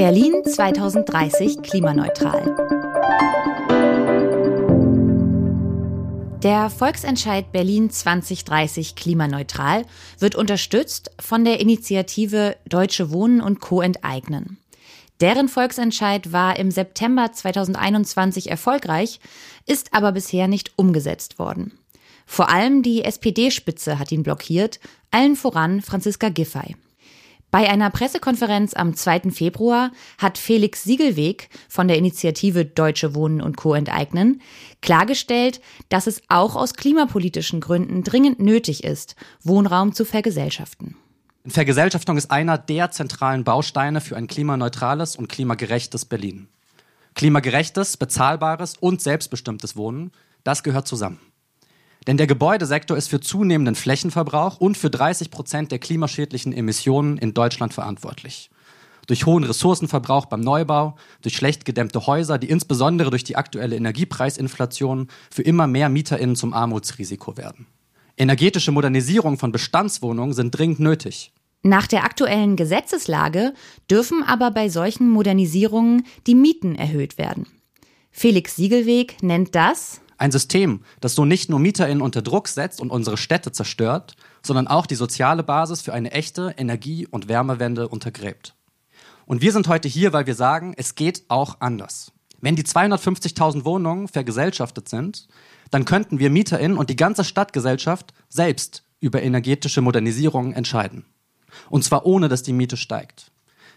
Berlin 2030 klimaneutral. Der Volksentscheid Berlin 2030 klimaneutral wird unterstützt von der Initiative Deutsche Wohnen und Co. enteignen. Deren Volksentscheid war im September 2021 erfolgreich, ist aber bisher nicht umgesetzt worden. Vor allem die SPD-Spitze hat ihn blockiert, allen voran Franziska Giffey. Bei einer Pressekonferenz am 2. Februar hat Felix Siegelweg von der Initiative Deutsche Wohnen und Co. enteignen klargestellt, dass es auch aus klimapolitischen Gründen dringend nötig ist, Wohnraum zu vergesellschaften. Vergesellschaftung ist einer der zentralen Bausteine für ein klimaneutrales und klimagerechtes Berlin. Klimagerechtes, bezahlbares und selbstbestimmtes Wohnen, das gehört zusammen. Denn der Gebäudesektor ist für zunehmenden Flächenverbrauch und für 30 Prozent der klimaschädlichen Emissionen in Deutschland verantwortlich. Durch hohen Ressourcenverbrauch beim Neubau, durch schlecht gedämmte Häuser, die insbesondere durch die aktuelle Energiepreisinflation für immer mehr MieterInnen zum Armutsrisiko werden. Energetische Modernisierung von Bestandswohnungen sind dringend nötig. Nach der aktuellen Gesetzeslage dürfen aber bei solchen Modernisierungen die Mieten erhöht werden. Felix Siegelweg nennt das ein System, das so nicht nur MieterInnen unter Druck setzt und unsere Städte zerstört, sondern auch die soziale Basis für eine echte Energie- und Wärmewende untergräbt. Und wir sind heute hier, weil wir sagen, es geht auch anders. Wenn die 250.000 Wohnungen vergesellschaftet sind, dann könnten wir MieterInnen und die ganze Stadtgesellschaft selbst über energetische Modernisierungen entscheiden. Und zwar ohne, dass die Miete steigt.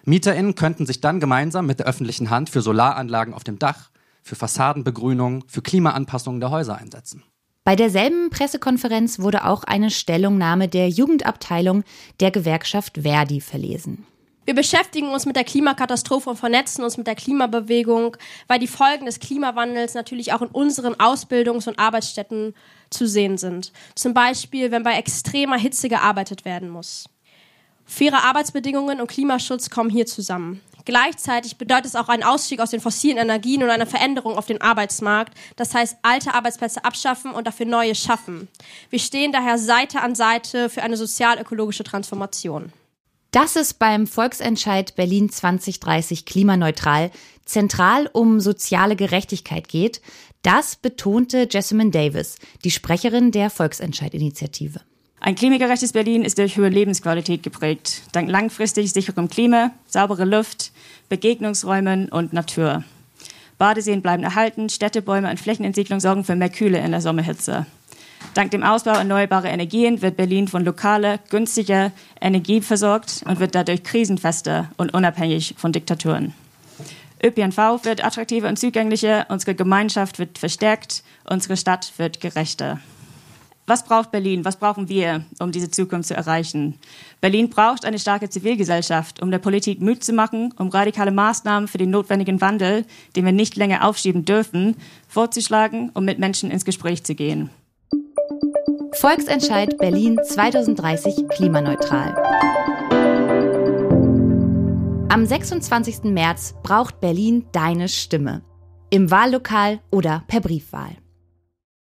MieterInnen könnten sich dann gemeinsam mit der öffentlichen Hand für Solaranlagen auf dem Dach, für Fassadenbegrünung, für Klimaanpassungen der Häuser einsetzen. Bei derselben Pressekonferenz wurde auch eine Stellungnahme der Jugendabteilung der Gewerkschaft Verdi verlesen. Wir beschäftigen uns mit der Klimakatastrophe und vernetzen uns mit der Klimabewegung, weil die Folgen des Klimawandels natürlich auch in unseren Ausbildungs- und Arbeitsstätten zu sehen sind. Zum Beispiel, wenn bei extremer Hitze gearbeitet werden muss. Faire Arbeitsbedingungen und Klimaschutz kommen hier zusammen. Gleichzeitig bedeutet es auch einen Ausstieg aus den fossilen Energien und eine Veränderung auf dem Arbeitsmarkt. Das heißt, alte Arbeitsplätze abschaffen und dafür neue schaffen. Wir stehen daher Seite an Seite für eine sozial-ökologische Transformation. Dass es beim Volksentscheid Berlin 2030 klimaneutral zentral um soziale Gerechtigkeit geht, das betonte Jessamine Davis, die Sprecherin der Volksentscheidinitiative. Ein klimagerechtes Berlin ist durch hohe Lebensqualität geprägt, dank langfristig sicherem Klima, saubere Luft, Begegnungsräumen und Natur. Badeseen bleiben erhalten, Städtebäume und Flächenentwicklung sorgen für mehr Kühle in der Sommerhitze. Dank dem Ausbau erneuerbarer Energien wird Berlin von lokaler, günstiger Energie versorgt und wird dadurch krisenfester und unabhängig von Diktaturen. ÖPNV wird attraktiver und zugänglicher, unsere Gemeinschaft wird verstärkt, unsere Stadt wird gerechter. Was braucht Berlin? Was brauchen wir, um diese Zukunft zu erreichen? Berlin braucht eine starke Zivilgesellschaft, um der Politik Mut zu machen, um radikale Maßnahmen für den notwendigen Wandel, den wir nicht länger aufschieben dürfen, vorzuschlagen, um mit Menschen ins Gespräch zu gehen. Volksentscheid Berlin 2030 klimaneutral. Am 26. März braucht Berlin deine Stimme. Im Wahllokal oder per Briefwahl.